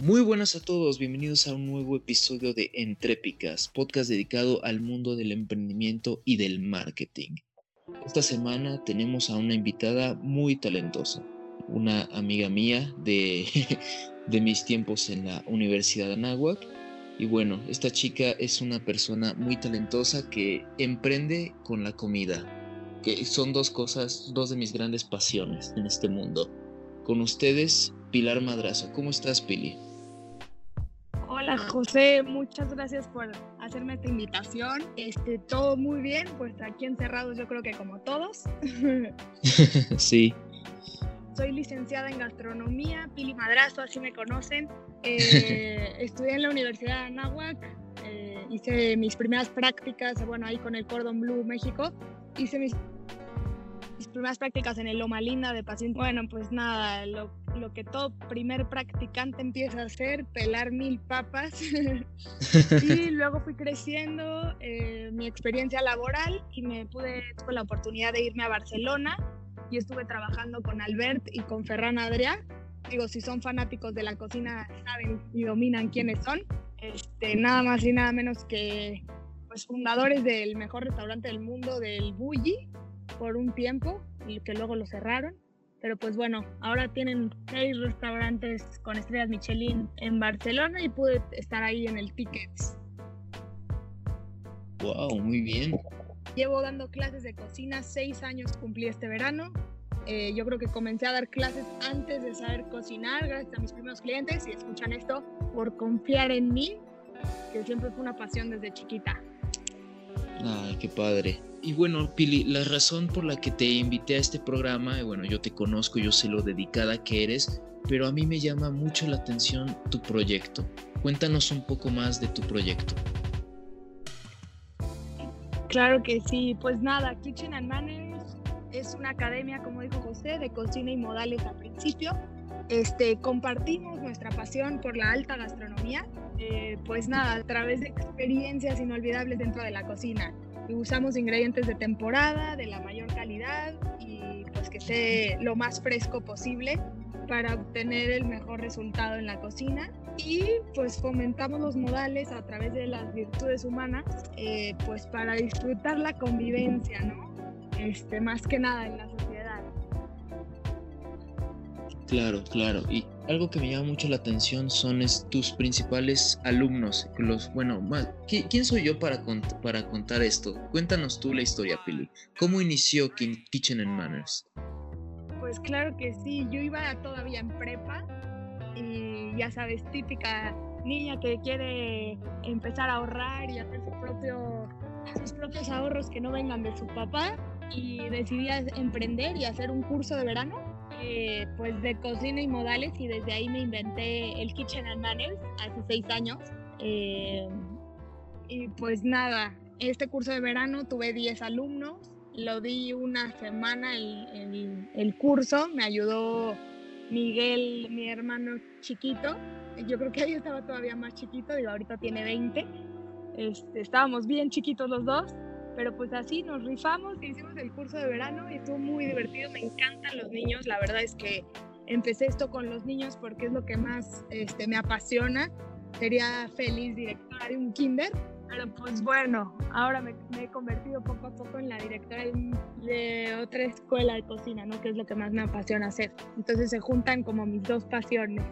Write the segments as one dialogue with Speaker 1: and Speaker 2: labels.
Speaker 1: Muy buenas a todos, bienvenidos a un nuevo episodio de Entrépicas, podcast dedicado al mundo del emprendimiento y del marketing. Esta semana tenemos a una invitada muy talentosa, una amiga mía de, de mis tiempos en la Universidad de Anáhuac. Y bueno, esta chica es una persona muy talentosa que emprende con la comida, que son dos cosas, dos de mis grandes pasiones en este mundo. Con ustedes, Pilar Madrazo. ¿Cómo estás, Pili?
Speaker 2: Hola José, muchas gracias por hacerme esta invitación. Este, todo muy bien, pues aquí encerrados yo creo que como todos.
Speaker 1: sí.
Speaker 2: Soy licenciada en gastronomía, Pili Madrazo, así me conocen. Eh, estudié en la Universidad de Anáhuac, eh, hice mis primeras prácticas, bueno, ahí con el Cordon Blue México. Hice mis mis primeras prácticas en el Loma Linda de paciente. Bueno, pues nada, lo, lo, que todo primer practicante empieza a hacer, pelar mil papas. y luego fui creciendo eh, mi experiencia laboral y me pude, tuve la oportunidad de irme a Barcelona y estuve trabajando con Albert y con Ferran Adrià. Digo, si son fanáticos de la cocina, saben y dominan quiénes son. Este, nada más y nada menos que pues, fundadores del mejor restaurante del mundo, del Bulli, por un tiempo y que luego lo cerraron. Pero pues bueno, ahora tienen seis restaurantes con estrellas Michelin en Barcelona y pude estar ahí en el Tickets.
Speaker 1: Wow, muy bien.
Speaker 2: Llevo dando clases de cocina, seis años cumplí este verano. Eh, yo creo que comencé a dar clases antes de saber cocinar, gracias a mis primeros clientes, y escuchan esto, por confiar en mí, que siempre fue una pasión desde chiquita.
Speaker 1: Ay, qué padre. Y bueno, Pili, la razón por la que te invité a este programa, bueno, yo te conozco, yo sé lo dedicada que eres, pero a mí me llama mucho la atención tu proyecto. Cuéntanos un poco más de tu proyecto.
Speaker 2: Claro que sí, pues nada, Kitchen and Manners es una academia, como dijo José, de cocina y modales al principio. Este, compartimos nuestra pasión por la alta gastronomía, eh, pues nada, a través de experiencias inolvidables dentro de la cocina usamos ingredientes de temporada, de la mayor calidad y pues que esté lo más fresco posible para obtener el mejor resultado en la cocina y pues fomentamos los modales a través de las virtudes humanas eh, pues para disfrutar la convivencia, ¿no? Este, más que nada en la sociedad.
Speaker 1: Claro, claro. Y algo que me llama mucho la atención son tus principales alumnos. Los, bueno, ¿quién soy yo para, para contar esto? Cuéntanos tú la historia, Pili. ¿Cómo inició Kitchen and Manners?
Speaker 2: Pues claro que sí, yo iba todavía en prepa y ya sabes, típica niña que quiere empezar a ahorrar y hacer su propio, sus propios ahorros que no vengan de su papá y decidí emprender y hacer un curso de verano eh, pues de cocina y modales y desde ahí me inventé el Kitchen and Manners hace seis años. Eh, y pues nada, este curso de verano tuve 10 alumnos, lo di una semana el, el, curso, me ayudó Miguel, mi hermano chiquito, yo creo que ahí estaba todavía más chiquito, digo, ahorita tiene 20, este, estábamos bien chiquitos los dos pero pues así nos rifamos, hicimos el curso de verano y estuvo muy divertido, me encantan los niños, la verdad es que empecé esto con los niños porque es lo que más este, me apasiona, sería feliz directora de un kinder, pero pues bueno, ahora me, he convertido poco a poco en la directora de, otra escuela de cocina, ¿no? Que es lo que más me apasiona hacer. Entonces se juntan como mis dos pasiones.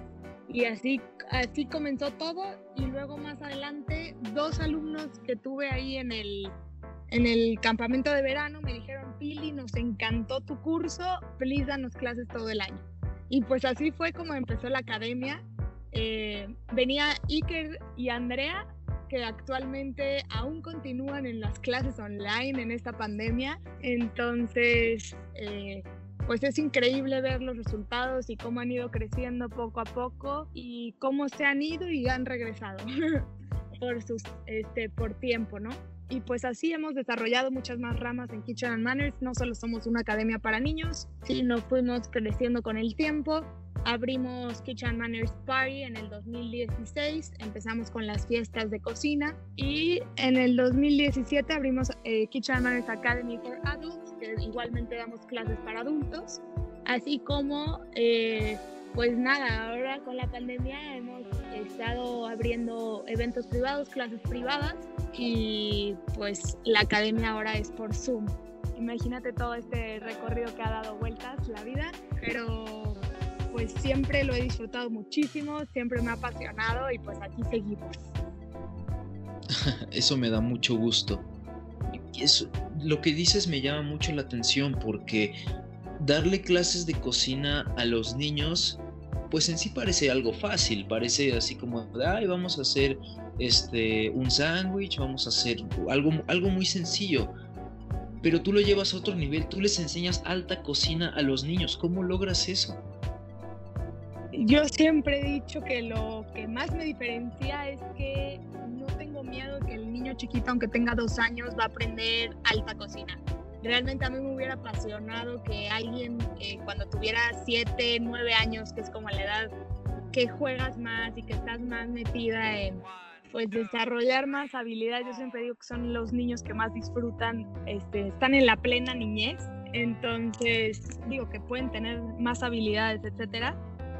Speaker 2: Y así, así comenzó todo y luego más adelante dos alumnos que tuve ahí en el, en el campamento de verano me dijeron, Pili, nos encantó tu curso, please danos clases todo el año. Y pues así fue como empezó la academia. Eh, venía Iker y Andrea, que actualmente aún continúan en las clases online en esta pandemia. Entonces, eh, pues es increíble ver los resultados y cómo han ido creciendo poco a poco y cómo se han ido y han regresado este, por tiempo, ¿no? Y pues así hemos desarrollado muchas más ramas en Kitchen and Manners. No solo somos una academia para niños, sino fuimos creciendo con el tiempo. Abrimos Kitchen and Manners Party en el 2016, empezamos con las fiestas de cocina y en el 2017 abrimos eh, Kitchen and Manners Academy for Adults, que igualmente damos clases para adultos, así como eh, pues nada, ahora con la pandemia hemos estado abriendo eventos privados, clases privadas y pues la academia ahora es por Zoom. Imagínate todo este recorrido que ha dado vueltas la vida, pero pues siempre lo he disfrutado muchísimo, siempre me ha apasionado y pues aquí seguimos.
Speaker 1: Eso me da mucho gusto. Eso, lo que dices me llama mucho la atención porque darle clases de cocina a los niños, pues en sí parece algo fácil, parece así como, ay, vamos a hacer este, un sándwich, vamos a hacer algo, algo muy sencillo. Pero tú lo llevas a otro nivel, tú les enseñas alta cocina a los niños. ¿Cómo logras eso?
Speaker 2: Yo siempre he dicho que lo que más me diferencia es que no tengo miedo que el niño chiquito, aunque tenga dos años, va a aprender alta cocina. Realmente a mí me hubiera apasionado que alguien eh, cuando tuviera siete, nueve años, que es como la edad que juegas más y que estás más metida en pues desarrollar más habilidades. Yo siempre digo que son los niños que más disfrutan, este, están en la plena niñez, entonces digo que pueden tener más habilidades, etcétera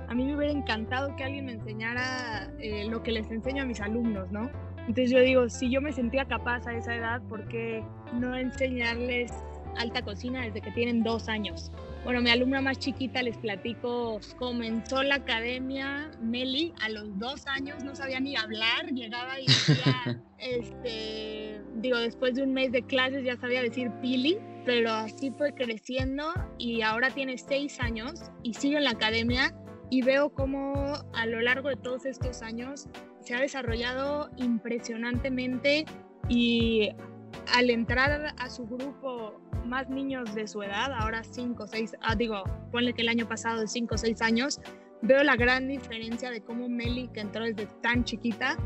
Speaker 2: a mí me hubiera encantado que alguien me enseñara eh, lo que les enseño a mis alumnos, ¿no? Entonces yo digo, si yo me sentía capaz a esa edad, ¿por qué no enseñarles alta cocina desde que tienen dos años? Bueno, mi alumna más chiquita, les platico, comenzó la academia, Meli, a los dos años no sabía ni hablar, llegaba y decía, este, digo, después de un mes de clases ya sabía decir pili, pero así fue creciendo y ahora tiene seis años y sigue en la academia y veo cómo a lo largo de todos estos años se ha desarrollado impresionantemente y al entrar a su grupo más niños de su edad, ahora 5, 6, ah, digo, ponle que el año pasado de 5 o 6 años, veo la gran diferencia de cómo Meli, que entró desde tan chiquita,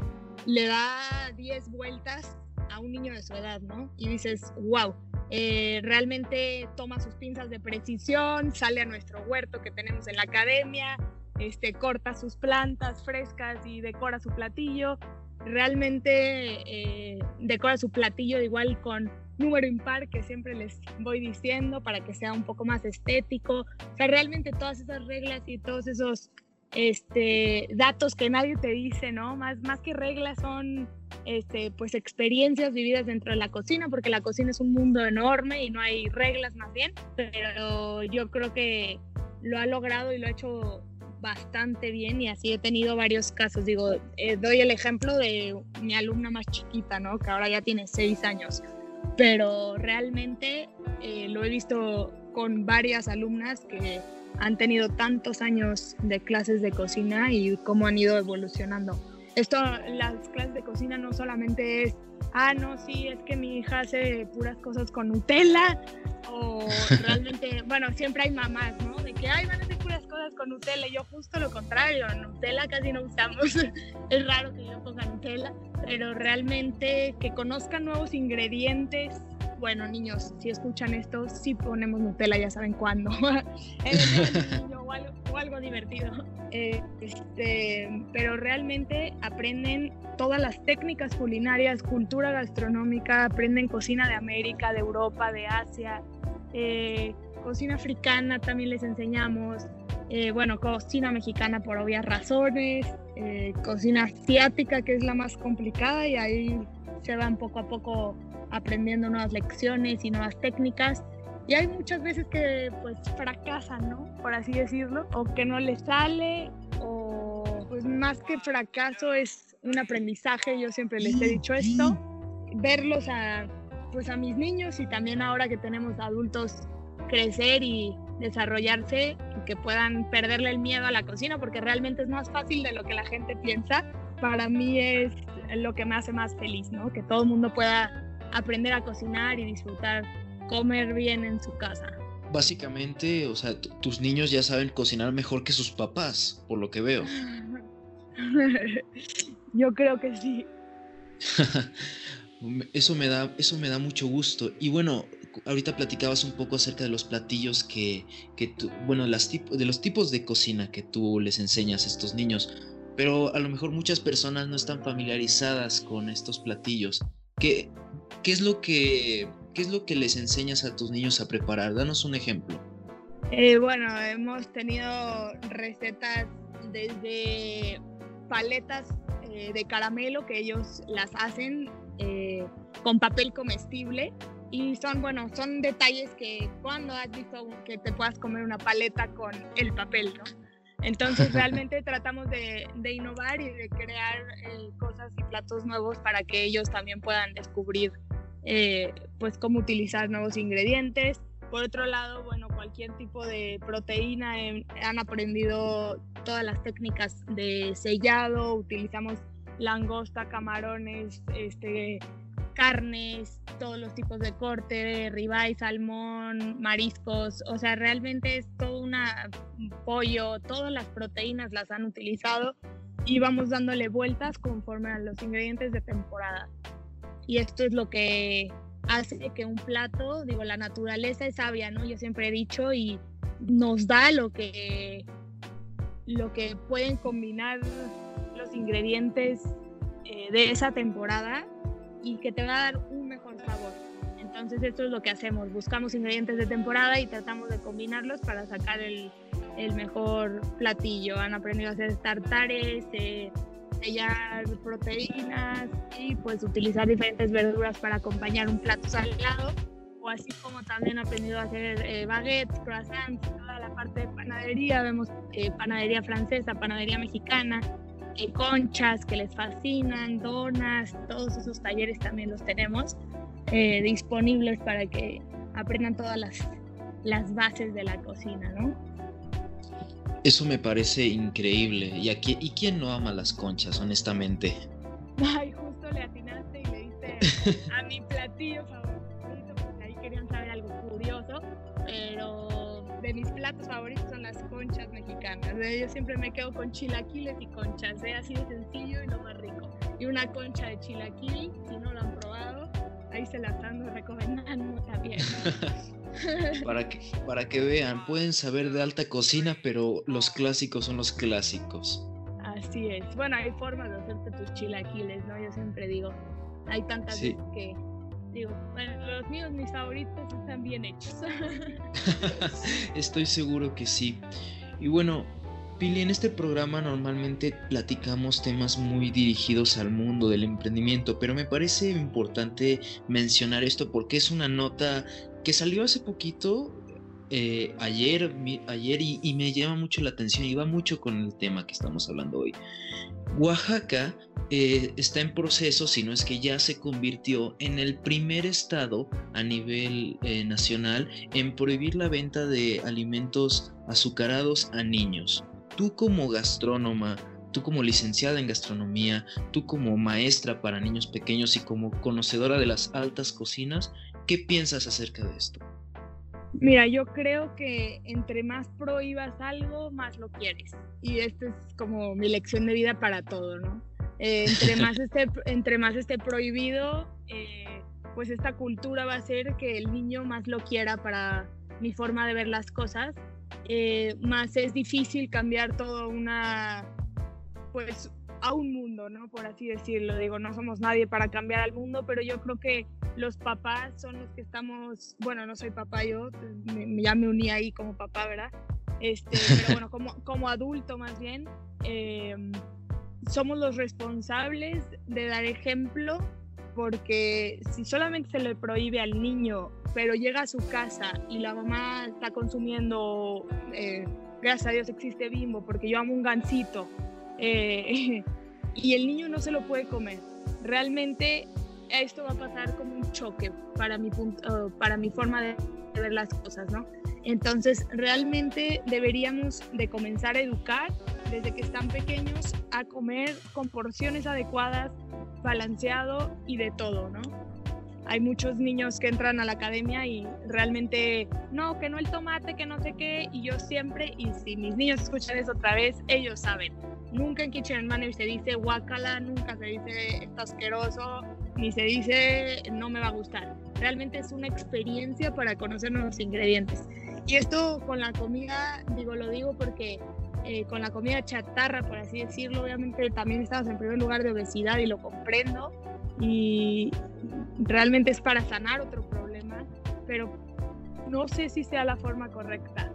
Speaker 2: le da 10 vueltas a un niño de su edad, ¿no? Y dices, wow, eh, realmente toma sus pinzas de precisión, sale a nuestro huerto que tenemos en la academia, este, corta sus plantas frescas y decora su platillo. Realmente eh, decora su platillo igual con número impar que siempre les voy diciendo para que sea un poco más estético. O sea, realmente todas esas reglas y todos esos este, datos que nadie te dice, ¿no? Más, más que reglas son este, pues experiencias vividas dentro de la cocina, porque la cocina es un mundo enorme y no hay reglas más bien, pero yo creo que lo ha logrado y lo ha hecho bastante bien y así he tenido varios casos. Digo, eh, doy el ejemplo de mi alumna más chiquita, ¿no? Que ahora ya tiene seis años, pero realmente eh, lo he visto con varias alumnas que han tenido tantos años de clases de cocina y cómo han ido evolucionando. Esto, las clases de cocina no solamente es, ah, no, sí, es que mi hija hace puras cosas con Nutella, o realmente, bueno, siempre hay mamás, ¿no? De que, ay, van a hacer puras cosas con Nutella, yo justo lo contrario, Nutella casi no usamos, es raro que yo ponga Nutella, pero realmente que conozcan nuevos ingredientes, bueno, niños, si escuchan esto, sí ponemos Nutella, ya saben cuándo. o, algo, o, algo, divertido. Eh, este, pero realmente aprenden todas las técnicas culinarias, cultura gastronómica, aprenden cocina de América, de Europa, de Asia. Eh, cocina africana también les enseñamos. Eh, bueno, cocina mexicana por obvias razones. cocina asiática, que es la más complicada, y ahí se van poco a poco aprendiendo nuevas lecciones y nuevas técnicas. Y hay muchas veces que pues fracasan, ¿no? Por así decirlo, o que no les sale, o pues más que fracaso es un aprendizaje, yo siempre les he dicho esto, verlos a pues a mis niños y también ahora que tenemos adultos crecer y desarrollarse que puedan perderle el miedo a la cocina porque realmente es más fácil de lo que la gente piensa. Para mí es lo que me hace más feliz, ¿no? Que todo el mundo pueda aprender a cocinar y disfrutar comer bien en su casa.
Speaker 1: Básicamente, o sea, tus niños ya saben cocinar mejor que sus papás, por lo que veo.
Speaker 2: Yo creo que sí.
Speaker 1: eso me da, eso me da mucho gusto. Y bueno, ahorita platicabas un poco acerca de los platillos que, que tú, bueno, las de los tipos de cocina que tú les enseñas a estos niños. Pero a lo mejor muchas personas no están familiarizadas con estos platillos. ¿Qué, es lo que, ¿Qué es lo que les enseñas a tus niños a preparar? Danos un ejemplo.
Speaker 2: Eh, bueno, hemos tenido recetas desde paletas eh, de caramelo que ellos las hacen eh, con papel comestible y son, bueno, son detalles que cuando has visto que te puedas comer una paleta con el papel, ¿no? Entonces realmente tratamos de, innovar y de crear cosas y platos nuevos para que ellos también puedan descubrir pues cómo utilizar nuevos ingredientes. Por otro lado, bueno, cualquier tipo de proteína, han aprendido todas las técnicas de sellado, utilizamos langosta, camarones, este, carnes, todos los tipos de corte, ribeye, salmón, mariscos, o sea, realmente es todo un pollo, todas las proteínas las han utilizado y vamos dándole vueltas conforme a los ingredientes de temporada. Y esto es lo que hace que un plato, digo, la naturaleza es sabia, ¿no? Yo siempre he dicho y nos da lo que, lo que pueden combinar los ingredientes eh, de esa temporada y que te va a dar un mejor sabor. Entonces esto es lo que hacemos, buscamos ingredientes de temporada y tratamos de combinarlos para sacar el, el mejor platillo. Han aprendido a hacer tartares, eh, sellar proteínas y pues utilizar diferentes verduras para acompañar un plato salado o así como también he aprendido a hacer eh, baguettes, croissants, toda la parte de panadería, vemos eh, panadería francesa, panadería mexicana, eh, conchas que les fascinan, donas, todos esos talleres también los tenemos disponibles para que aprendan todas las, las bases de la cocina, ¿no?
Speaker 1: Eso me parece increíble. ¿Y, aquí, ¿Y quién no ama las conchas, honestamente?
Speaker 2: Ay, justo le atinaste y le diste a mi platillo favorito, de mis platos favoritos son las conchas mexicanas. Yo siempre me quedo con chilaquiles y conchas, ¿eh? así de sencillo y lo más rico. Y una concha de chilaquil, si no lo han probado, ahí se la están recomendando también.
Speaker 1: para, que, para que vean, pueden saber de alta cocina, pero los clásicos son los clásicos.
Speaker 2: Así es. Bueno, hay formas de hacerte tus chilaquiles, ¿no? Yo siempre digo, hay tantas veces que digo, bueno, los míos, mis favoritos, están bien hechos.
Speaker 1: Estoy seguro que sí. Y bueno, Pili, en este programa normalmente platicamos temas muy dirigidos al mundo del emprendimiento, pero me parece importante mencionar esto porque es una nota que salió hace poquito, eh, ayer, ayer y, me llama mucho la atención y va mucho con el tema que estamos hablando hoy. Oaxaca eh, está en proceso, si no es que ya se convirtió en el primer estado a nivel eh, nacional en prohibir la venta de alimentos azucarados a niños. Tú como gastrónoma, tú como licenciada en gastronomía, tú como maestra para niños pequeños y como conocedora de las altas cocinas, ¿Qué piensas acerca de esto?
Speaker 2: Mira, yo creo que entre más prohíbas algo, más lo quieres. Y esta es como mi lección de vida para todo, ¿no? Eh, entre, más esté, entre más esté prohibido, eh, pues esta cultura va a hacer que el niño más lo quiera para mi forma de ver las cosas. Eh, más es difícil cambiar toda una, pues a un mundo, ¿no? Por así decirlo. Digo, no somos nadie para cambiar al mundo, pero yo creo que los papás son los que estamos, bueno, no soy papá yo, me, ya me uní ahí como papá, ¿verdad? Este, pero bueno, como, como adulto más bien, em, somos los responsables de dar ejemplo porque si solamente se le prohíbe al niño, pero llega a su casa y la mamá está consumiendo, eh, gracias a Dios existe bimbo, porque yo amo un gansito, eh, y el niño no se lo puede comer. Realmente esto va a pasar como un choque para mi, punto, para mi forma de ver las cosas, ¿no? Entonces, realmente deberíamos de comenzar a educar desde que están pequeños a comer con porciones adecuadas, balanceado y de todo, ¿no? Hay muchos niños que entran a la academia y realmente, no, que no el tomate, que no sé qué, y yo siempre, y si mis niños escuchan eso otra vez, ellos saben Nunca en Kitchen Manager se dice guacala, nunca se dice está asqueroso, ni se dice no me va a gustar. Realmente es una experiencia para conocer nuevos ingredientes. Y esto con la comida, digo, lo digo porque eh, con la comida chatarra, por así decirlo, obviamente también estamos en primer lugar de obesidad y lo comprendo. Y realmente es para sanar otro problema, pero no sé si sea la forma correcta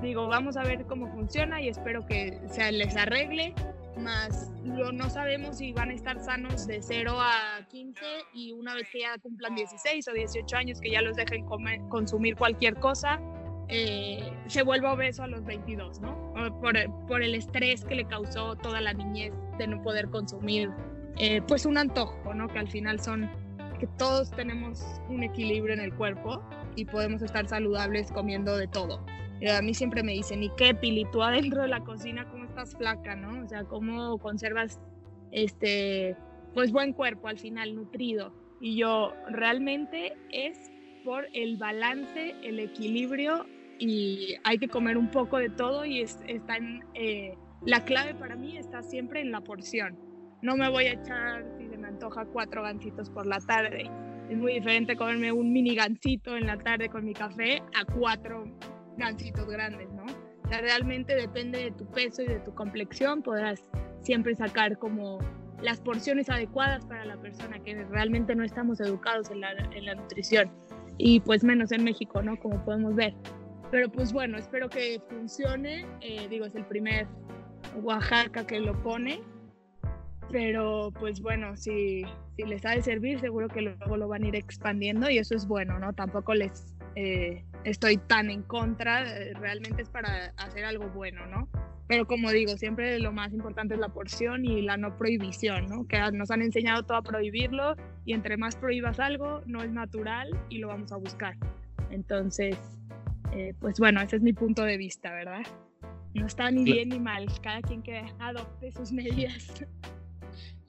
Speaker 2: digo, vamos a ver cómo funciona y espero que se les arregle, más lo, no sabemos si van a estar sanos de 0 a 15 y una vez que ya cumplan 16 o 18 años, que ya los dejen comer, consumir cualquier cosa, eh, se vuelva obeso a los 22, ¿no? Por, por, el estrés que le causó toda la niñez de no poder consumir, eh, pues un antojo, ¿no? Que al final son que todos tenemos un equilibrio en el cuerpo y podemos estar saludables comiendo de todo. Eh, a mí siempre me dicen, ¿y qué, Pili? Tú adentro de la cocina, ¿cómo estás flaca, no? O sea, ¿cómo conservas este, pues buen cuerpo al final, nutrido? Y yo, realmente es por el balance, el equilibrio y hay que comer un poco de todo y es, está en, eh, la clave para mí está siempre en la porción. No me voy a echar, si se me antoja, cuatro gancitos por la tarde. Es muy diferente comerme un mini gancito en la tarde con mi café a cuatro gancitos grandes, ¿no? O sea, realmente depende de tu peso y de tu complexión, podrás siempre sacar como las porciones adecuadas para la persona, que realmente no estamos educados en la, en la nutrición y pues menos en México, ¿no? Como podemos ver. Pero pues bueno, espero que funcione. Eh, digo, es el primer Oaxaca que lo pone. Pero pues bueno, si, si les ha de servir, seguro que luego lo van a ir expandiendo y eso es bueno, ¿no? Tampoco les eh, estoy tan en contra, eh, realmente es para hacer algo bueno, ¿no? Pero como digo, siempre lo más importante es la porción y la no prohibición, ¿no? Que nos han enseñado todo a prohibirlo y entre más prohíbas algo, no es natural y lo vamos a buscar. Entonces, eh, pues bueno, ese es mi punto de vista, ¿verdad? No está ni bien ni mal, cada quien que adopte sus medidas.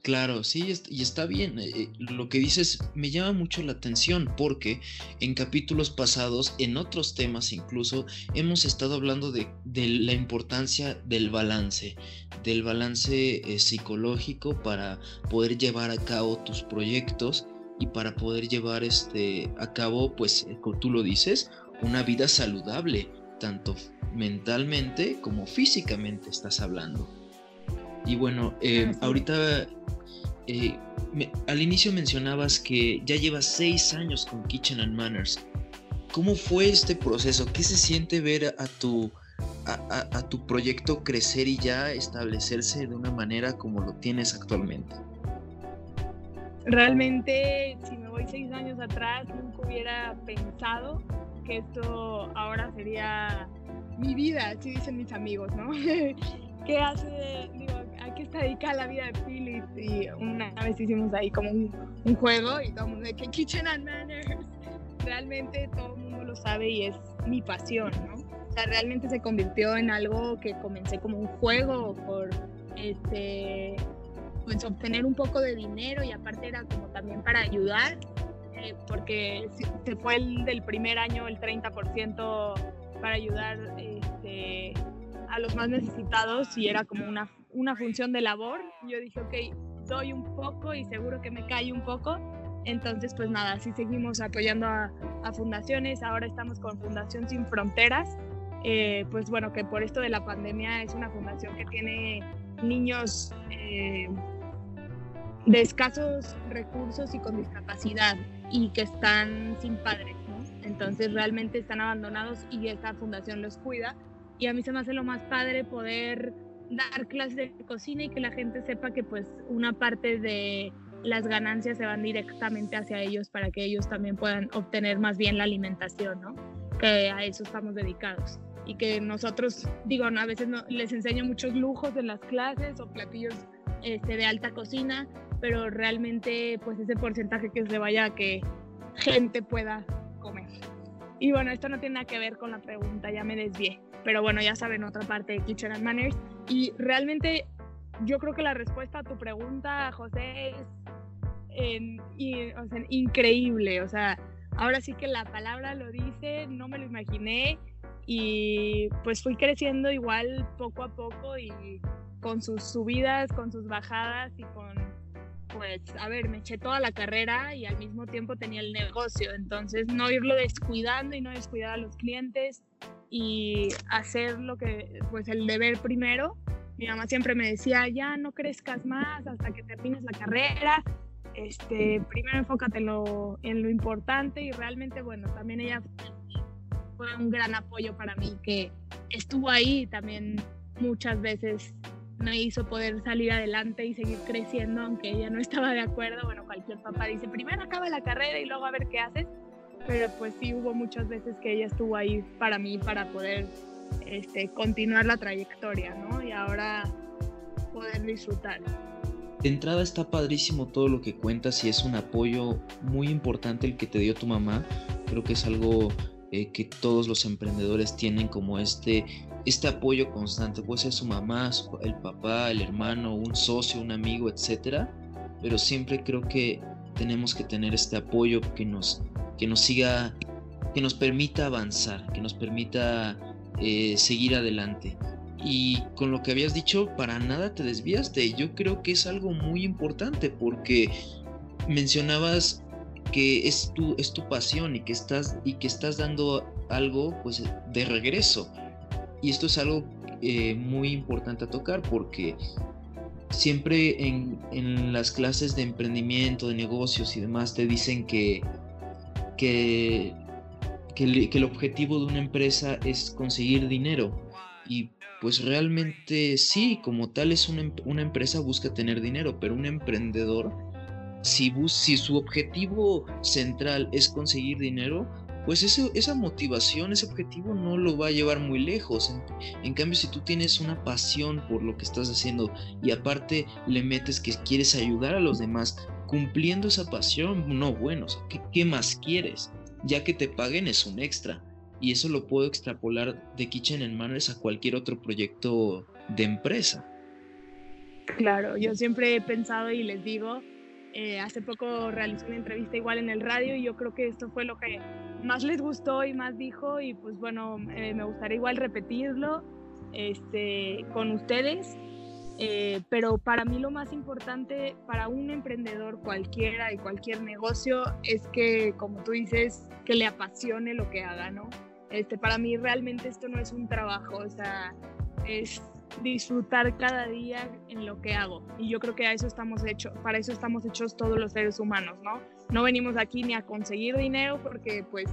Speaker 1: Claro, sí, y está bien. Eh, eh, lo que dices me llama mucho la atención porque en capítulos pasados, en otros temas incluso, hemos estado hablando de, la importancia del balance, del balance psicológico para poder llevar a cabo tus proyectos y para poder llevar este, a cabo, pues, como tú lo dices, una vida saludable, tanto mentalmente como físicamente estás hablando. Y bueno, eh, ahorita eh, al inicio mencionabas que ya llevas seis años con Kitchen and Manners. ¿Cómo fue este proceso? ¿Qué se siente ver a tu, a tu proyecto crecer y ya establecerse de una manera como lo tienes actualmente?
Speaker 2: Realmente, si me voy seis años atrás, nunca hubiera pensado que esto ahora sería mi vida, así dicen mis amigos, ¿no? ¿Qué hace, digo, a qué está dedicada la vida de Philip? Y una vez hicimos ahí como un, juego y todo el mundo de que Kitchen and Manners. Realmente todo el mundo lo sabe y es mi pasión, ¿no? O sea, realmente se convirtió en algo que comencé como un juego por este pues obtener un poco de dinero y aparte era como también para ayudar eh, porque se fue el del primer año el 30% para ayudar este, a los más necesitados y era como una, una función de labor. Yo dije, ok, doy un poco y seguro que me cae un poco. Entonces, pues nada, así seguimos apoyando a, fundaciones. Ahora estamos con Fundación Sin Fronteras. Eh, pues bueno, que por esto de la pandemia es una fundación que tiene niños eh, de escasos recursos y con discapacidad y que están sin padres, ¿no? Entonces realmente están abandonados y esta fundación los cuida. Y a mí se me hace lo más padre poder dar clases de cocina y que la gente sepa que pues una parte de las ganancias se van directamente hacia ellos para que ellos también puedan obtener más bien la alimentación, ¿no? Que a eso estamos dedicados. Y que nosotros, digo, a veces no, les enseño muchos lujos en las clases o platillos este, de alta cocina, pero realmente pues ese porcentaje que se vaya a que gente pueda comer. Y bueno, esto no tiene nada que ver con la pregunta, ya me desvié, pero bueno, ya saben otra parte de Kitchen and Manners. Y realmente yo creo que la respuesta a tu pregunta, José, es increíble, o sea, ahora sí que la palabra lo dice, no me lo imaginé. Y pues fui creciendo igual poco a poco y con sus subidas, con sus bajadas y con pues, a ver, me eché toda la carrera y al mismo tiempo tenía el negocio, entonces no irlo descuidando y no descuidar a los clientes y hacer lo que, pues el deber primero. Mi mamá siempre me decía, ya no crezcas más hasta que termines la carrera, este, primero enfócate en lo, en lo importante y realmente, bueno, también ella fue un gran apoyo para mí, que estuvo ahí también muchas veces me hizo poder salir adelante y seguir creciendo, aunque ella no estaba de acuerdo. Bueno, cualquier papá dice, primero acaba la carrera y luego a ver qué haces. Pero pues sí hubo muchas veces que ella estuvo ahí para mí, para poder este, continuar la trayectoria, ¿no? Y ahora poder disfrutar.
Speaker 1: De entrada está padrísimo todo lo que cuentas y es un apoyo muy importante el que te dio tu mamá. Creo que es algo eh, que todos los emprendedores tienen como este este apoyo constante, puede ser su mamá, el papá, el hermano, un socio, un amigo, etcétera, pero siempre creo que tenemos que tener este apoyo que nos, que nos siga, que nos permita avanzar, que nos permita eh, seguir adelante. Y con lo que habías dicho, para nada te desviaste. Yo creo que es algo muy importante porque mencionabas que es tu, es tu pasión y que estás y que estás dando algo pues de regreso y esto es algo eh, muy importante a tocar porque siempre en, las clases de emprendimiento, de negocios y demás te dicen que, que, que, el, objetivo de una empresa es conseguir dinero. Y pues realmente sí, como tal es una, una empresa busca tener dinero, pero un emprendedor, si, si su objetivo central es conseguir dinero, pues esa motivación, ese objetivo no lo va a llevar muy lejos. En, cambio, si tú tienes una pasión por lo que estás haciendo y aparte le metes que quieres ayudar a los demás cumpliendo esa pasión, no, bueno, ¿qué, más quieres? Ya que te paguen es un extra. Y eso lo puedo extrapolar de Kitchen en Manners a cualquier otro proyecto de empresa.
Speaker 2: Claro, yo siempre he pensado y les digo, eh, hace poco realicé una entrevista igual en el radio y yo creo que esto fue lo que más les gustó y más dijo y pues bueno, eh, me gustaría igual repetirlo este, con ustedes. Eh, pero para mí lo más importante para un emprendedor cualquiera y cualquier negocio es que, como tú dices, que le apasione lo que haga, ¿no? Este, para mí realmente esto no es un trabajo, o sea, es disfrutar cada día en lo que hago. Y yo creo que a eso estamos hechos, para eso estamos hechos todos los seres humanos, ¿no? No venimos aquí ni a conseguir dinero porque pues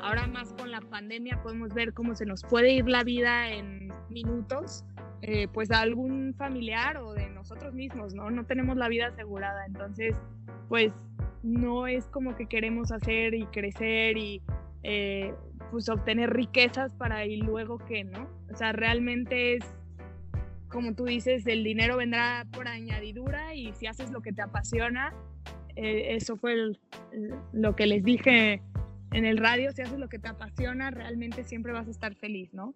Speaker 2: ahora más con la pandemia podemos ver cómo se nos puede ir la vida en minutos, eh, pues a algún familiar o de nosotros mismos, ¿no? No tenemos la vida asegurada, entonces pues no es como que queremos hacer y crecer y eh, pues obtener riquezas para y luego qué, ¿no? O sea, realmente es como tú dices, el dinero vendrá por añadidura y si haces lo que te apasiona, eh, eso fue lo que les dije en el radio, si haces lo que te apasiona, realmente siempre vas a estar feliz, ¿no?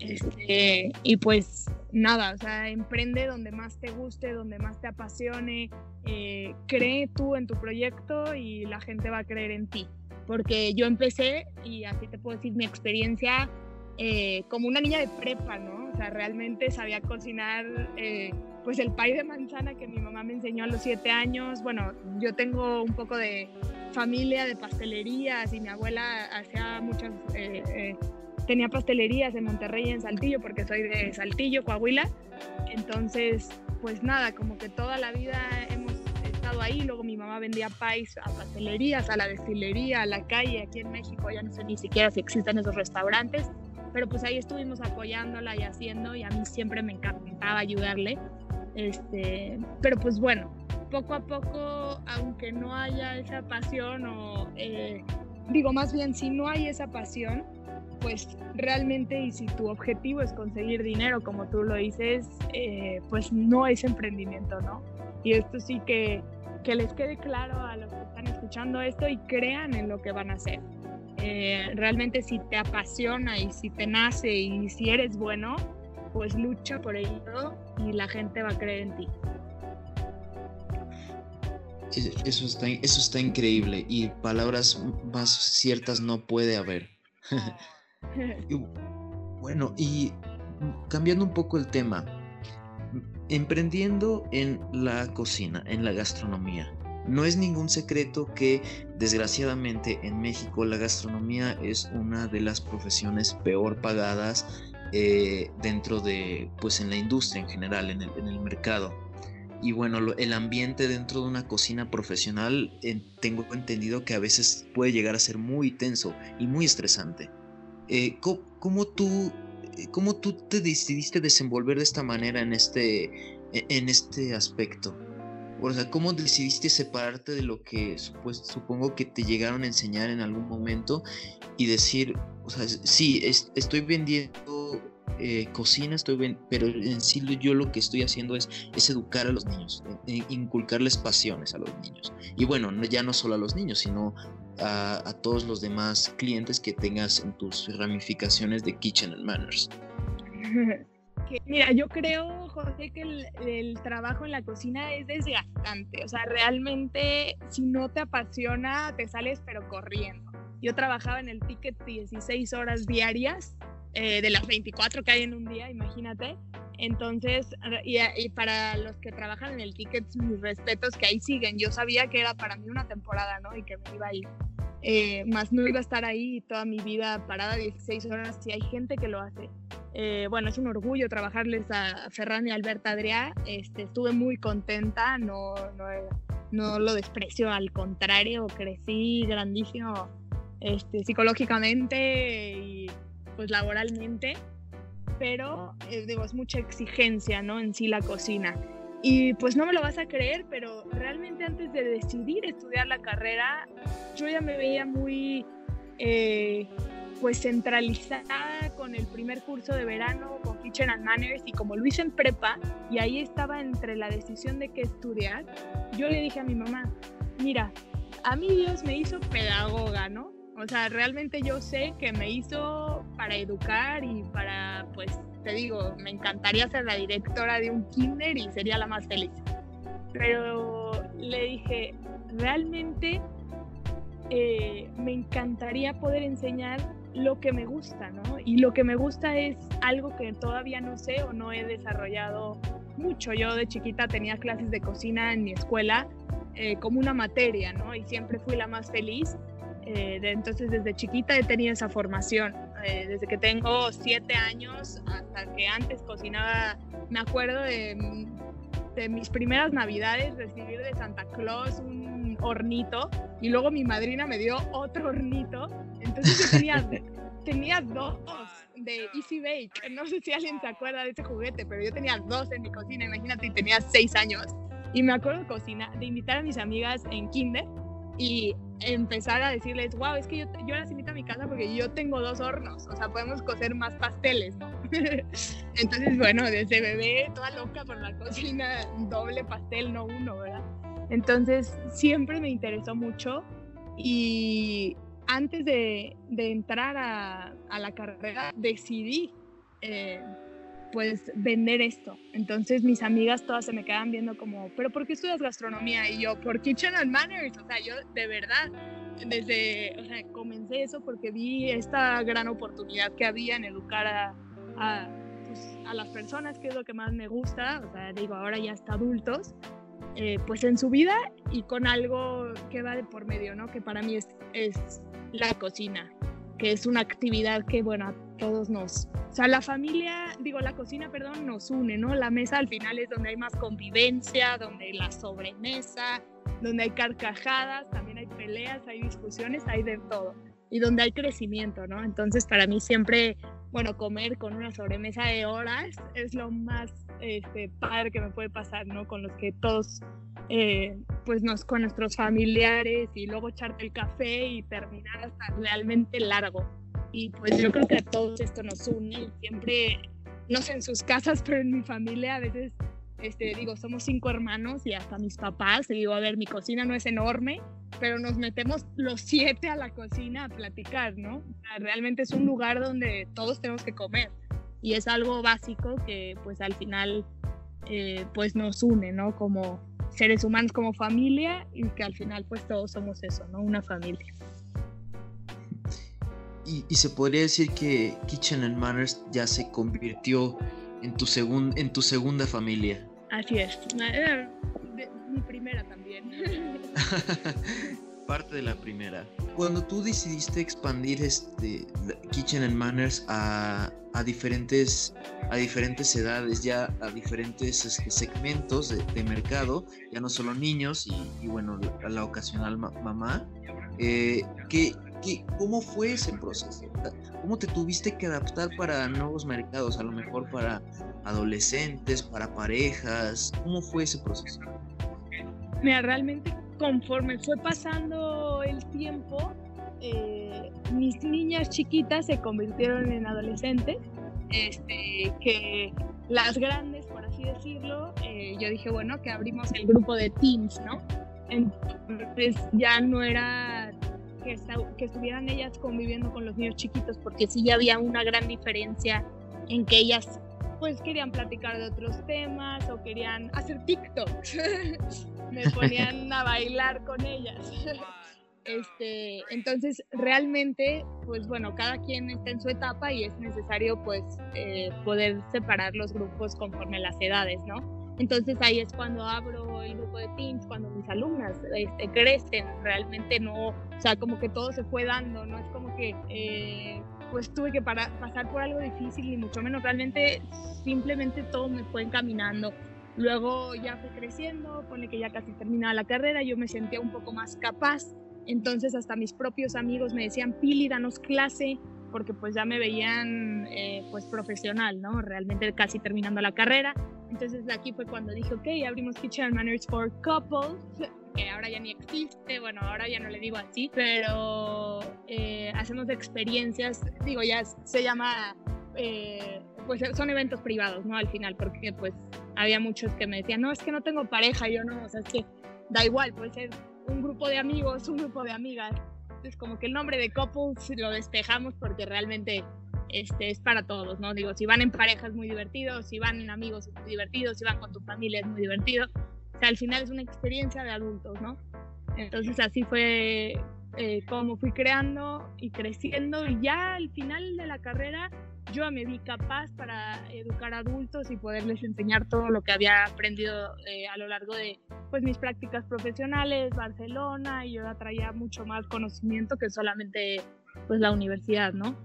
Speaker 2: Este, y pues nada, o sea, emprende donde más te guste, donde más te apasione, eh, cree tú en tu proyecto y la gente va a creer en ti. Porque yo empecé, y así te puedo decir mi experiencia, eh, como una niña de prepa, ¿no? O sea, realmente sabía cocinar eh, pues el pay de manzana que mi mamá me enseñó a los siete años. Bueno, yo tengo un poco de familia de pastelerías y mi abuela hacía muchas, eh, tenía pastelerías en Monterrey y en Saltillo porque soy de Saltillo, Coahuila. Entonces, pues nada, como que toda la vida hemos estado ahí. Luego mi mamá vendía pais a pastelerías, a la destilería, a la calle aquí en México. Ya no sé ni siquiera si existen esos restaurantes pero pues ahí estuvimos apoyándola y haciendo y a mí siempre me encantaba ayudarle. Este, pero pues bueno, poco a poco, aunque no haya esa pasión o eh, digo más bien si no hay esa pasión, pues realmente y si tu objetivo es conseguir dinero como tú lo dices, eh, pues no es emprendimiento, ¿no? Y esto sí que, que les quede claro a los que están escuchando esto y crean en lo que van a hacer. Eh, realmente si te apasiona y si te nace y si eres bueno, pues lucha por ello y la gente va a creer en ti.
Speaker 1: Eso está, eso está increíble y palabras más ciertas no puede haber. bueno, y cambiando un poco el tema, emprendiendo en la cocina, en la gastronomía, no es ningún secreto que desgraciadamente en México la gastronomía es una de las profesiones peor pagadas eh, dentro de, pues en la industria en general, en el, mercado. Y bueno, el ambiente dentro de una cocina profesional tengo entendido que a veces puede llegar a ser muy tenso y muy estresante. eh, ¿cómo, tú, eh, ¿cómo tú te decidiste desenvolver de esta manera en este, e, en este aspecto? O sea, ¿cómo decidiste separarte de lo que pues, supongo que te llegaron a enseñar en algún momento y decir, o sea, sí, estoy vendiendo eh, cocina, estoy pero en sí yo lo que estoy haciendo es, es educar a los niños, e, e inculcarles pasiones a los niños. Y bueno, ya no solo a los niños, sino a, todos los demás clientes que tengas en tus ramificaciones de Kitchen and Manners.
Speaker 2: mira, yo creo, José, que el, el, trabajo en la cocina es desgastante. O sea, realmente si no te apasiona, te sales pero corriendo. Yo trabajaba en el ticket 16 horas diarias eh, de las 24 que hay en un día, imagínate. Entonces, y, para los que trabajan en el ticket, mis respetos que ahí siguen. Yo sabía que era para mí una temporada, ¿no? Y que me iba a ir. Eh, más no iba a estar ahí toda mi vida parada 16 horas si hay gente que lo hace. Eh, bueno, es un orgullo trabajarles a Ferran y Alberta Adrià. Este, estuve muy contenta, no, no, no lo desprecio, al contrario, crecí grandísimo este, psicológicamente y pues laboralmente, pero eh, digo, es mucha exigencia, ¿no? En sí la cocina. Y pues no me lo vas a creer, pero realmente antes de decidir estudiar la carrera, yo ya me veía muy eh, pues centralizada con el primer curso de verano, con Kitchen and Manners, y como lo hice en prepa, y ahí estaba entre la decisión de qué estudiar, yo le dije a mi mamá, mira, a mí Dios me hizo pedagoga, ¿no? O sea, realmente yo sé que me hizo para educar y para, pues, te digo, me encantaría ser la directora de un kinder y sería la más feliz. Pero le dije, realmente eh, me encantaría poder enseñar lo que me gusta, ¿no? Y lo que me gusta es algo que todavía no sé o no he desarrollado mucho. Yo de chiquita tenía clases de cocina en mi escuela eh, como una materia, ¿no? Y siempre fui la más feliz eh, entonces desde chiquita he tenido esa formación. Eh, desde que tengo siete años hasta que antes cocinaba, me acuerdo de, de, mis primeras navidades recibir de Santa Claus un hornito y luego mi madrina me dio otro hornito. Entonces yo tenía, tenía dos de Easy Bake. No sé si alguien se acuerda de ese juguete, pero yo tenía dos en mi cocina, imagínate, y tenía seis años. Y me acuerdo de cocina, de invitar a mis amigas en kinder y empezar a decirles, wow, es que yo, yo las invito a mi casa porque yo tengo dos hornos, o sea, podemos cocer más pasteles, ¿no? Entonces, bueno, desde bebé, toda loca por la cocina, doble pastel, no uno, ¿verdad? Entonces, siempre me interesó mucho y antes de, de entrar a, a, la carrera decidí eh, pues vender esto. Entonces mis amigas todas se me quedan viendo como, pero ¿por qué estudias gastronomía? Y yo, por Kitchen and Manners. O sea, yo de verdad, desde, o sea, comencé eso porque vi esta gran oportunidad que había en educar a, a, pues, las personas, que es lo que más me gusta. O sea, digo, ahora ya hasta adultos. Eh, pues en su vida y con algo que va de por medio, ¿no? Que para mí es, es la cocina, que es una actividad que, bueno, a todos nos, o sea, la familia, digo, la cocina, perdón, nos une, ¿no? La mesa al final es donde hay más convivencia, donde hay la sobremesa, donde hay carcajadas, también hay peleas, hay discusiones, hay de todo. Y donde hay crecimiento, ¿no? Entonces, para mí siempre, bueno, comer con una sobremesa de horas es lo más este, padre que me puede pasar, ¿no? Con los que todos, eh, pues, nos, con nuestros familiares y luego echarte el café y terminar hasta realmente largo. Y pues yo creo que a todos esto nos une. Siempre, no sé en sus casas, pero en mi familia a veces, este, digo, somos cinco hermanos y hasta mis papás. Y digo, a ver, mi cocina no es enorme, pero nos metemos los siete a la cocina a platicar, ¿no? O sea, realmente es un lugar donde todos tenemos que comer. Y es algo básico que pues al final eh, pues nos une, ¿no? Como seres humanos, como familia y que al final pues todos somos eso, ¿no? Una familia.
Speaker 1: Y, se podría decir que Kitchen and Manners ya se convirtió en tu, segun, en tu segunda familia.
Speaker 2: Así es. Mi primera también.
Speaker 1: Parte de la primera. Cuando tú decidiste expandir este Kitchen and Manners a, a diferentes, a diferentes edades, ya a diferentes este, segmentos de, mercado, ya no solo niños y, bueno, a la ocasional mamá, eh, ¿qué, ¿Cómo fue ese proceso? ¿Cómo te tuviste que adaptar para nuevos mercados? A lo mejor para adolescentes, para parejas. ¿Cómo fue ese proceso?
Speaker 2: Mira, realmente conforme fue pasando el tiempo, eh, mis niñas chiquitas se convirtieron en adolescentes, este, que las grandes, por así decirlo, eh, yo dije, bueno, que abrimos el grupo de teams, ¿no? Entonces ya no era que, que estuvieran ellas conviviendo con los niños chiquitos, porque sí ya había una gran diferencia en que ellas pues querían platicar de otros temas o querían hacer TikToks. Me ponían a bailar con ellas. Este, entonces, realmente, pues bueno, cada quien está en su etapa y es necesario pues eh, poder separar los grupos conforme las edades, ¿no? Entonces ahí es cuando abro el grupo de Teams, cuando mis alumnas este, crecen, realmente no, o sea, como que todo se fue dando, no es como que eh, pues tuve que pasar por algo difícil, ni mucho menos, realmente simplemente todo me fue encaminando. Luego ya fue creciendo, pone que ya casi terminaba la carrera, yo me sentía un poco más capaz, entonces hasta mis propios amigos me decían, Pili, danos clase, porque pues ya me veían eh, pues profesional, ¿no? Realmente casi terminando la carrera. Entonces aquí fue cuando dije, ok, abrimos Kitchen Manners for Couples, que ahora ya ni existe, bueno, ahora ya no le digo así, pero eh, hacemos experiencias, digo, ya se llama, eh, pues son eventos privados, ¿no? Al final, porque pues había muchos que me decían, no, es que no tengo pareja, yo no, o sea, es que da igual, puede ser un grupo de amigos, un grupo de amigas, es como que el nombre de couples lo despejamos porque realmente este, es para todos, ¿no? Digo, si van en pareja es muy divertido, si van en amigos es muy divertido, si van con tu familia es muy divertido. O sea, al final es una experiencia de adultos, ¿no? Entonces así fue eh, como fui creando y creciendo y ya al final de la carrera yo me vi capaz para educar adultos y poderles enseñar todo lo que había aprendido eh, a lo largo de pues, mis prácticas profesionales, Barcelona, y yo traía mucho más conocimiento que solamente pues, la universidad, ¿no?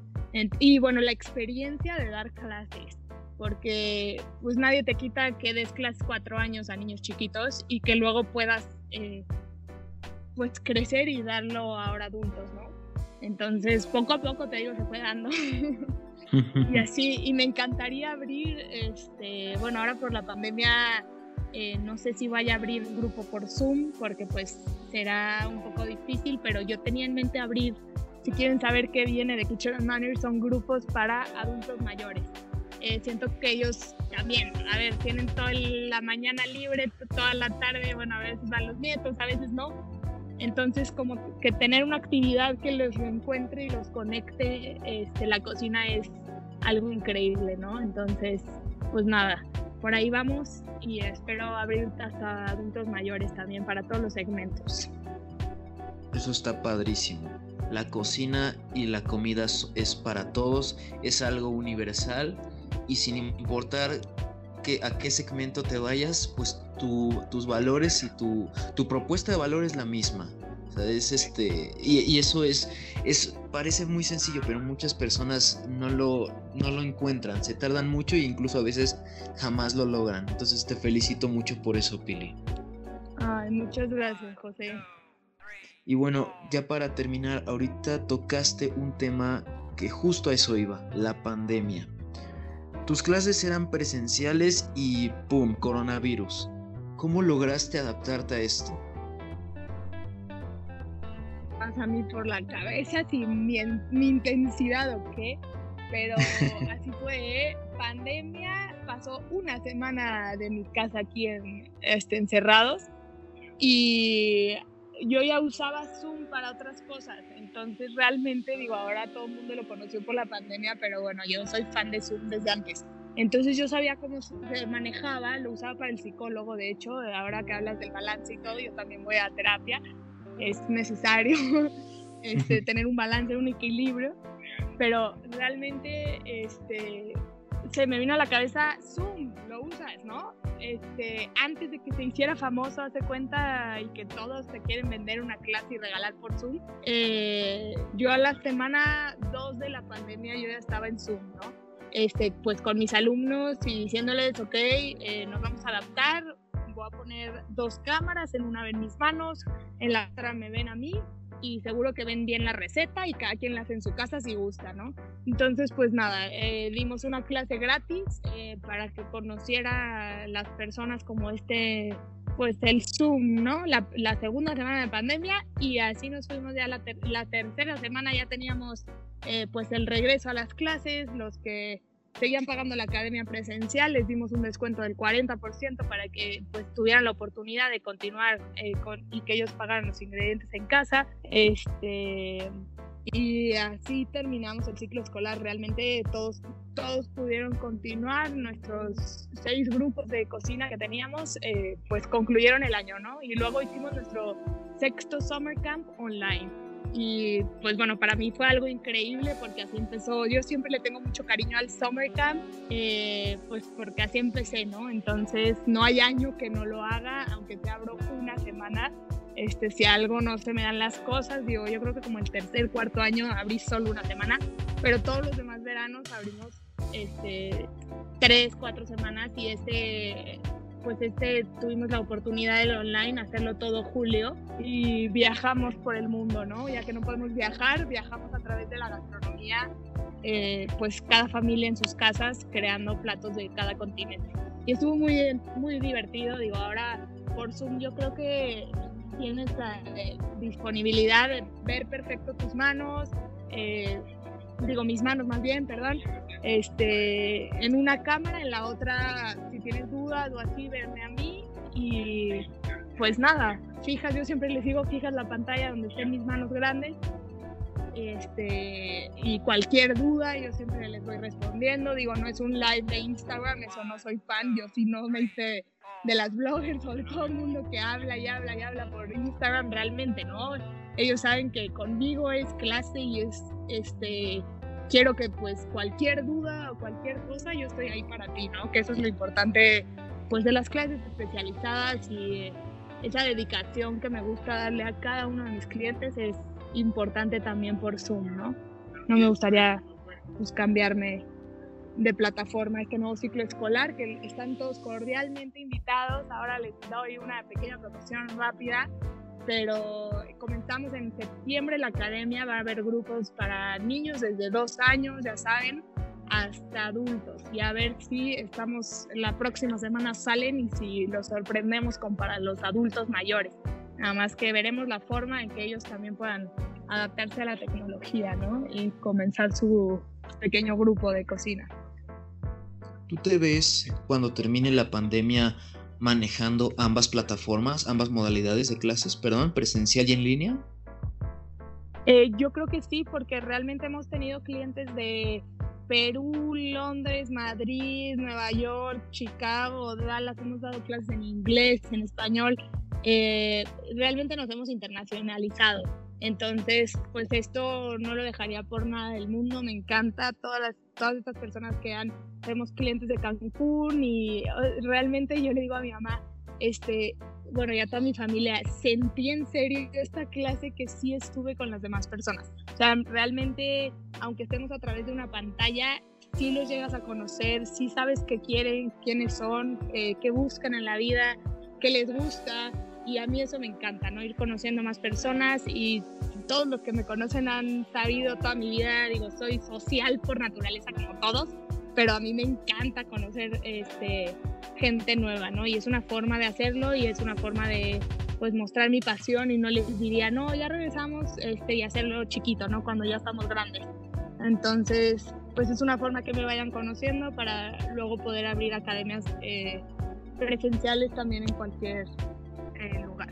Speaker 2: Y bueno, la experiencia de dar clases, porque pues nadie te quita que des clases cuatro años a niños chiquitos y que luego puedas eh, pues crecer y darlo ahora adultos, ¿no? Entonces, poco a poco te digo, se fue dando. y así, y me encantaría abrir, este, bueno, ahora por la pandemia, eh, no sé si vaya a abrir grupo por Zoom, porque pues será un poco difícil, pero yo tenía en mente abrir, si quieren saber qué viene de Kitchen Manners, son grupos para adultos mayores. Eh, siento que ellos también, a ver, tienen toda la mañana libre, toda la tarde, bueno, a veces van los nietos, a veces no, entonces, como que tener una actividad que los reencuentre y los conecte, este, la cocina es algo increíble, ¿no? Entonces, pues nada, por ahí vamos y espero abrir hasta adultos mayores también para todos los segmentos.
Speaker 1: Eso está padrísimo. La cocina y la comida es para todos, es algo universal y sin importar que, a qué segmento te vayas, pues tus valores y tu, tu, propuesta de valor es la misma. es este, y, eso es, es, parece muy sencillo, pero muchas personas no lo, no lo encuentran, se tardan mucho e incluso a veces jamás lo logran. Entonces te felicito mucho por eso, Pili.
Speaker 2: Ay, muchas gracias, José.
Speaker 1: Y bueno, ya para terminar, ahorita tocaste un tema que justo a eso iba, la pandemia. Tus clases eran presenciales y ¡pum! coronavirus. ¿Cómo lograste adaptarte a esto?
Speaker 2: Pasa a mí por la cabeza sin mi, intensidad o qué, pero así fue. ¿eh? Pandemia, pasó una semana de mi casa aquí en, este, encerrados y yo ya usaba Zoom para otras cosas, entonces realmente digo, ahora todo el mundo lo conoció por la pandemia, pero bueno, yo soy fan de Zoom desde antes. Entonces yo sabía cómo se manejaba, lo usaba para el psicólogo, de hecho, ahora que hablas del balance y todo, yo también voy a terapia, es necesario este, tener un balance, un equilibrio, pero realmente este, se me vino a la cabeza Zoom, lo usas, ¿no? Este, antes de que se hiciera famoso, hace cuenta y que todos te quieren vender una clase y regalar por Zoom. Eh, yo a la semana 2 de la pandemia yo ya estaba en Zoom, ¿no? Este, pues con mis alumnos y diciéndoles, ok, eh, nos vamos a adaptar, voy a poner dos cámaras, en una ven mis manos, en la otra me ven a mí y seguro que ven bien la receta y cada quien la hace en su casa si gusta, ¿no? Entonces, pues nada, eh, dimos una clase gratis eh, para que conociera las personas como este, pues el Zoom, ¿no? La, segunda semana de pandemia y así nos fuimos ya la, tercera semana, ya teníamos eh, pues el regreso a las clases, los que seguían pagando la academia presencial, les dimos un descuento del 40% para que pues tuvieran la oportunidad de continuar eh, con, y que ellos pagaran los ingredientes en casa. Este, y así terminamos el ciclo escolar. Realmente todos, todos pudieron continuar. Nuestros seis grupos de cocina que teníamos, eh, pues concluyeron el año, ¿no? Y luego hicimos nuestro sexto summer camp online y pues bueno, para mí fue algo increíble porque así empezó. Yo siempre le tengo mucho cariño al Summer Camp, eh, pues porque así empecé, ¿no? Entonces no hay año que no lo haga, aunque te abro una semana. Este, si algo no se me dan las cosas, digo, yo creo que como el tercer, cuarto año abrí solo una semana, pero todos los demás veranos abrimos este, tres, cuatro semanas y este pues este tuvimos la oportunidad del online, hacerlo todo julio y viajamos por el mundo, ¿no? Ya que no podemos viajar, viajamos a través de la gastronomía, eh, pues cada familia en sus casas creando platos de cada continente. Y estuvo muy, muy divertido, digo, ahora por Zoom yo creo que tienes la eh, disponibilidad de ver perfecto tus manos, eh, digo mis manos más bien, perdón, este, en una cámara, en la otra, si tienes dudas o así, verme a mí. Y pues nada, fijas, yo siempre les digo, fijas la pantalla donde estén mis manos grandes. Este, y cualquier duda yo siempre les voy respondiendo, digo, no es un live de Instagram, eso no soy fan, yo si no me hice de las bloggers o de todo el mundo que habla y habla y habla por Instagram realmente, ¿no? Ellos saben que conmigo es clase y es este quiero que pues cualquier duda o cualquier cosa yo estoy ahí para ti, ¿no? Que eso es lo importante pues de las clases especializadas y esa dedicación que me gusta darle a cada uno de mis clientes es importante también por Zoom, ¿no? No me gustaría pues cambiarme de plataforma este nuevo ciclo escolar, que están todos cordialmente invitados. Ahora les doy una pequeña promoción rápida pero comenzamos en septiembre la academia, va a haber grupos para niños desde dos años, ya saben, hasta adultos y a ver si estamos la próxima semana salen y si los sorprendemos con para los adultos mayores. Nada más que veremos la forma en que ellos también puedan adaptarse a la tecnología, ¿no? Y comenzar su pequeño grupo de cocina.
Speaker 1: ¿Tú te ves cuando termine la pandemia manejando ambas plataformas, ambas modalidades de clases, perdón, presencial y en línea?
Speaker 2: Eh, yo creo que sí, porque realmente hemos tenido clientes de Perú, Londres, Madrid, Nueva York, Chicago, Dallas, hemos dado clases en inglés, en español. Eh, realmente nos hemos internacionalizado. Entonces, pues esto no lo dejaría por nada del mundo. Me encanta todas todas estas personas que han, tenemos clientes de Cancún y realmente yo le digo a mi mamá, este, bueno, y a toda mi familia, sentí en serio esta clase que sí estuve con las demás personas. O sea, realmente, aunque estemos a través de una pantalla, sí los llegas a conocer, sí sabes qué quieren, quiénes son, eh, qué buscan en la vida, qué les gusta y a mí eso me encanta, ¿no? Ir conociendo más personas y todos los que me conocen han sabido toda mi vida, digo, soy social por naturaleza como todos, pero a mí me encanta conocer este, gente nueva, ¿no? Y es una forma de hacerlo y es una forma de pues mostrar mi pasión y no les diría, no, ya regresamos este, y hacerlo chiquito, ¿no? Cuando ya estamos grandes. Entonces, pues es una forma que me vayan conociendo para luego poder abrir academias eh, presenciales también en cualquier lugar,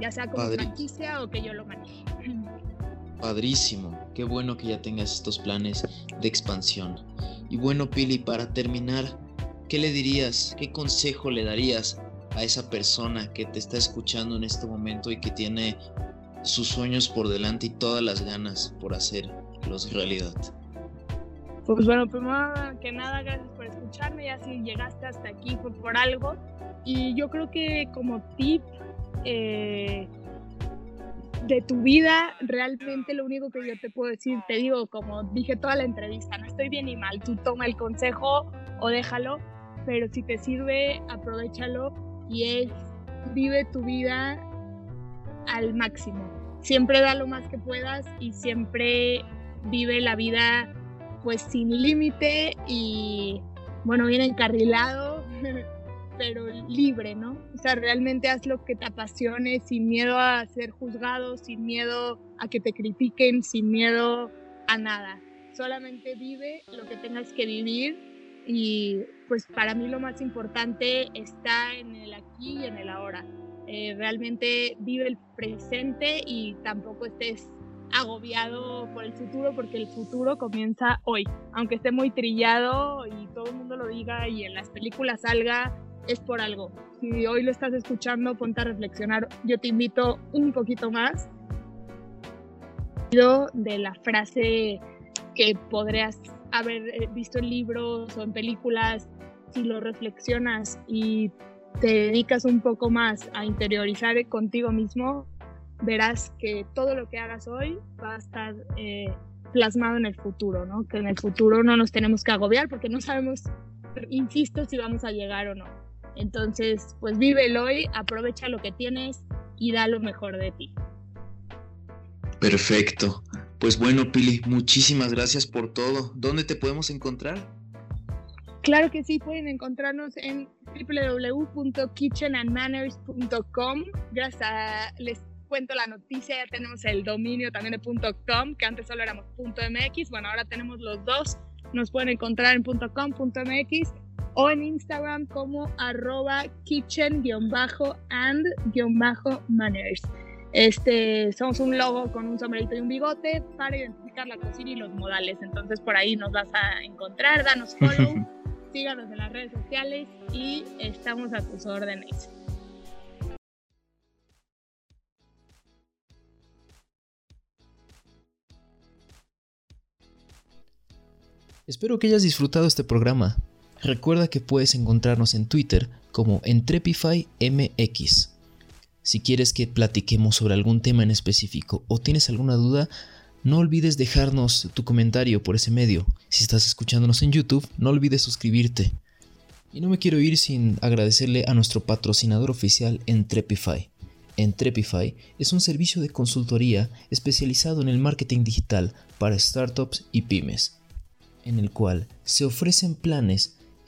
Speaker 2: ya sea como franquicia o que yo lo maneje.
Speaker 1: Padrísimo, qué bueno que ya tengas estos planes de expansión. Y bueno, Pili, para terminar, ¿qué le dirías, qué consejo le darías a esa persona que te está escuchando en este momento y que tiene sus sueños por delante y todas las ganas por hacerlos realidad?
Speaker 2: Pues bueno, primero que nada, gracias por escucharme. Ya si llegaste hasta aquí fue por algo. Y yo creo que como tip eh, de tu vida, realmente lo único que yo te puedo decir, te digo, como dije toda la entrevista, no estoy bien ni mal, tú toma el consejo o déjalo, pero si te sirve, aprovechalo y es vive tu vida al máximo. Siempre da lo más que puedas y siempre vive la vida pues sin límite y bueno, bien encarrilado, pero libre, ¿no? O sea, realmente haz lo que te apasione sin miedo a ser juzgado, sin miedo a que te critiquen, sin miedo a nada. Solamente vive lo que tengas que vivir y pues para mí lo más importante está en el aquí y en el ahora. Eh, realmente vive el presente y tampoco estés agobiado por el futuro porque el futuro comienza hoy. Aunque esté muy trillado y todo el mundo lo diga y en las películas salga, es por algo. Si hoy lo estás escuchando, ponte a reflexionar. Yo te invito un poquito más de la frase que podrías haber eh, visto en libros o en películas, si lo reflexionas y te dedicas un poco más a interiorizar contigo mismo, verás que todo lo que hagas hoy va a estar eh, plasmado en el futuro, ¿no? Que en el futuro no nos tenemos que agobiar porque no sabemos, insisto, si vamos a llegar o no. Entonces, pues vive el hoy, aprovecha lo que tienes y da lo mejor de ti.
Speaker 1: Perfecto. Pues bueno, Pili, muchísimas gracias por todo. ¿Dónde te podemos encontrar?
Speaker 2: Claro que sí, pueden encontrarnos en www.kitchenandmanners.com. Gracias a, les cuento la noticia, ya tenemos el dominio también de .com, que antes solo éramos .mx, bueno, ahora tenemos los dos. Nos pueden encontrar en .com, .mx o en Instagram como arroba kitchen-and-manners. Este, somos un logo con un sombrerito y un bigote para identificar la cocina y los modales. Entonces por ahí nos vas a encontrar, danos follow, síganos en las redes sociales y estamos a tus órdenes.
Speaker 1: Espero que hayas disfrutado este programa. Recuerda que puedes encontrarnos en Twitter como EntrepifyMX. Si quieres que platiquemos sobre algún tema en específico o tienes alguna duda, no olvides dejarnos tu comentario por ese medio. Si estás escuchándonos en YouTube, no olvides suscribirte. Y no me quiero ir sin agradecerle a nuestro patrocinador oficial Entrepify. Entrepify es un servicio de consultoría especializado en el marketing digital para startups y pymes, en el cual se ofrecen planes